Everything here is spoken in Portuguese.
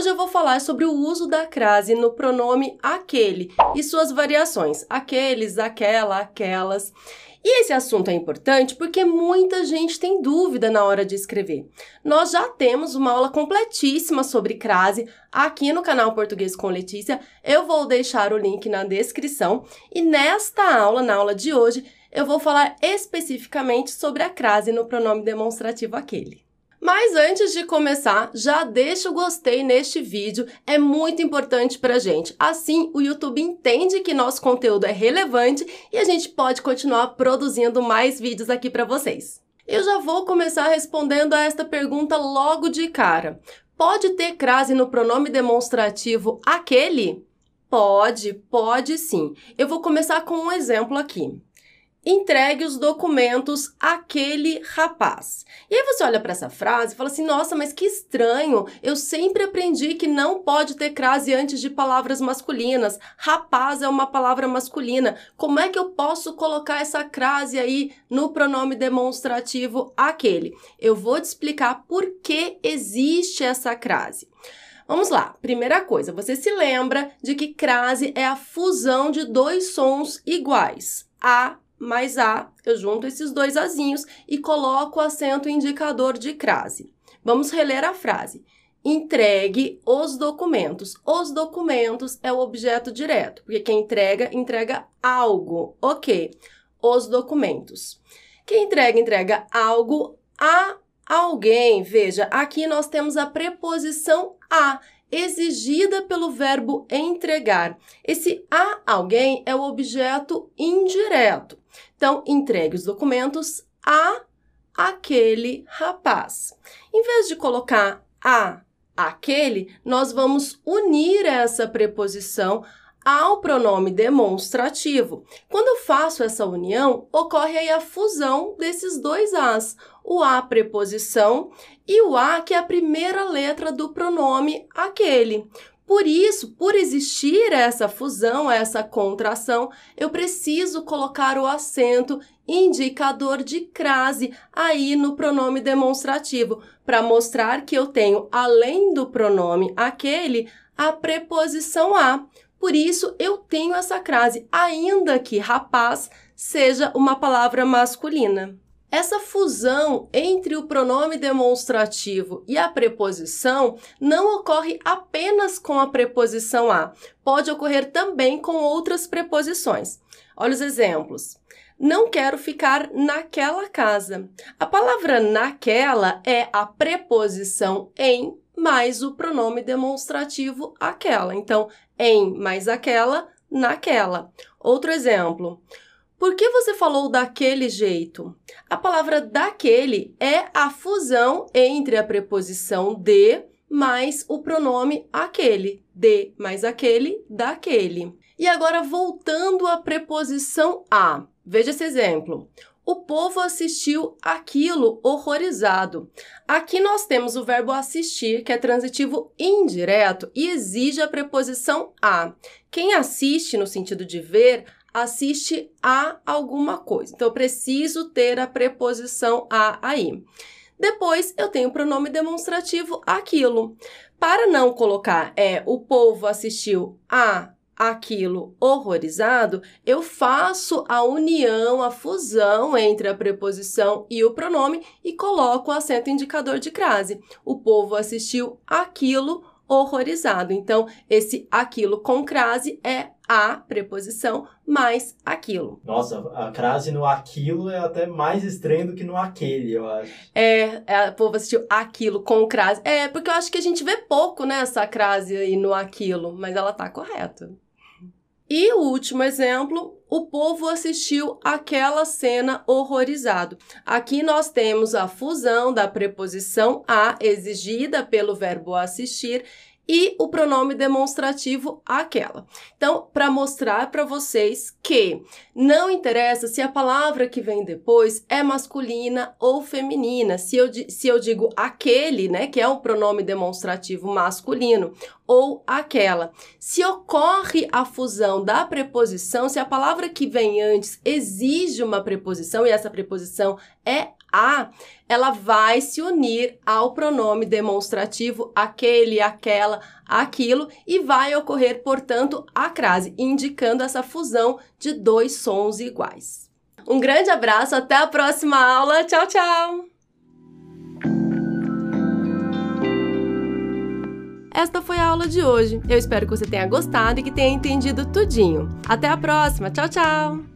Hoje eu vou falar sobre o uso da crase no pronome aquele e suas variações, aqueles, aquela, aquelas. E esse assunto é importante porque muita gente tem dúvida na hora de escrever. Nós já temos uma aula completíssima sobre crase aqui no canal Português com Letícia. Eu vou deixar o link na descrição. E nesta aula, na aula de hoje, eu vou falar especificamente sobre a crase no pronome demonstrativo aquele. Mas antes de começar, já deixa o gostei neste vídeo, é muito importante pra gente. Assim, o YouTube entende que nosso conteúdo é relevante e a gente pode continuar produzindo mais vídeos aqui para vocês. Eu já vou começar respondendo a esta pergunta logo de cara. Pode ter crase no pronome demonstrativo aquele? Pode, pode sim. Eu vou começar com um exemplo aqui entregue os documentos àquele rapaz. E aí você olha para essa frase e fala assim: nossa, mas que estranho! Eu sempre aprendi que não pode ter crase antes de palavras masculinas. Rapaz é uma palavra masculina. Como é que eu posso colocar essa crase aí no pronome demonstrativo aquele? Eu vou te explicar por que existe essa crase. Vamos lá. Primeira coisa, você se lembra de que crase é a fusão de dois sons iguais. A mais A, eu junto esses dois azinhos e coloco o acento indicador de crase. Vamos reler a frase. Entregue os documentos. Os documentos é o objeto direto, porque quem entrega, entrega algo. Ok. Os documentos. Quem entrega, entrega algo a alguém. Veja, aqui nós temos a preposição a exigida pelo verbo entregar. Esse a alguém é o objeto indireto. Então, entregue os documentos a aquele rapaz. Em vez de colocar a aquele, nós vamos unir essa preposição ao pronome demonstrativo. Quando eu faço essa união, ocorre aí a fusão desses dois as, o a preposição e o a que é a primeira letra do pronome aquele. Por isso, por existir essa fusão, essa contração, eu preciso colocar o acento indicador de crase aí no pronome demonstrativo, para mostrar que eu tenho, além do pronome aquele, a preposição a. Por isso, eu tenho essa crase, ainda que rapaz seja uma palavra masculina. Essa fusão entre o pronome demonstrativo e a preposição não ocorre apenas com a preposição a, pode ocorrer também com outras preposições. Olha os exemplos. Não quero ficar naquela casa. A palavra naquela é a preposição em mais o pronome demonstrativo aquela. Então, em mais aquela, naquela. Outro exemplo. Por que você falou daquele jeito? A palavra daquele é a fusão entre a preposição de mais o pronome aquele. De mais aquele, daquele. E agora voltando à preposição a. Veja esse exemplo. O povo assistiu aquilo horrorizado. Aqui nós temos o verbo assistir, que é transitivo indireto e exige a preposição a. Quem assiste no sentido de ver assiste a alguma coisa. Então, eu preciso ter a preposição a aí. Depois, eu tenho o pronome demonstrativo aquilo. Para não colocar é o povo assistiu a aquilo horrorizado, eu faço a união, a fusão entre a preposição e o pronome e coloco o acento indicador de crase. O povo assistiu aquilo horrorizado. Então, esse aquilo com crase é a preposição mais aquilo. Nossa, a crase no aquilo é até mais estranho do que no aquele, eu acho. É, é o povo assistiu aquilo com crase. É, porque eu acho que a gente vê pouco, né, essa crase aí no aquilo, mas ela tá correta. E o último exemplo, o povo assistiu aquela cena horrorizado. Aqui nós temos a fusão da preposição a exigida pelo verbo assistir e o pronome demonstrativo aquela. Então, para mostrar para vocês que não interessa se a palavra que vem depois é masculina ou feminina. Se eu, se eu digo aquele, né, que é um pronome demonstrativo masculino, ou aquela. Se ocorre a fusão da preposição, se a palavra que vem antes exige uma preposição e essa preposição é a, ela vai se unir ao pronome demonstrativo aquele, aquela, aquilo e vai ocorrer, portanto, a crase, indicando essa fusão de dois sons iguais. Um grande abraço, até a próxima aula. Tchau, tchau! Esta foi a aula de hoje. Eu espero que você tenha gostado e que tenha entendido tudinho. Até a próxima. Tchau, tchau!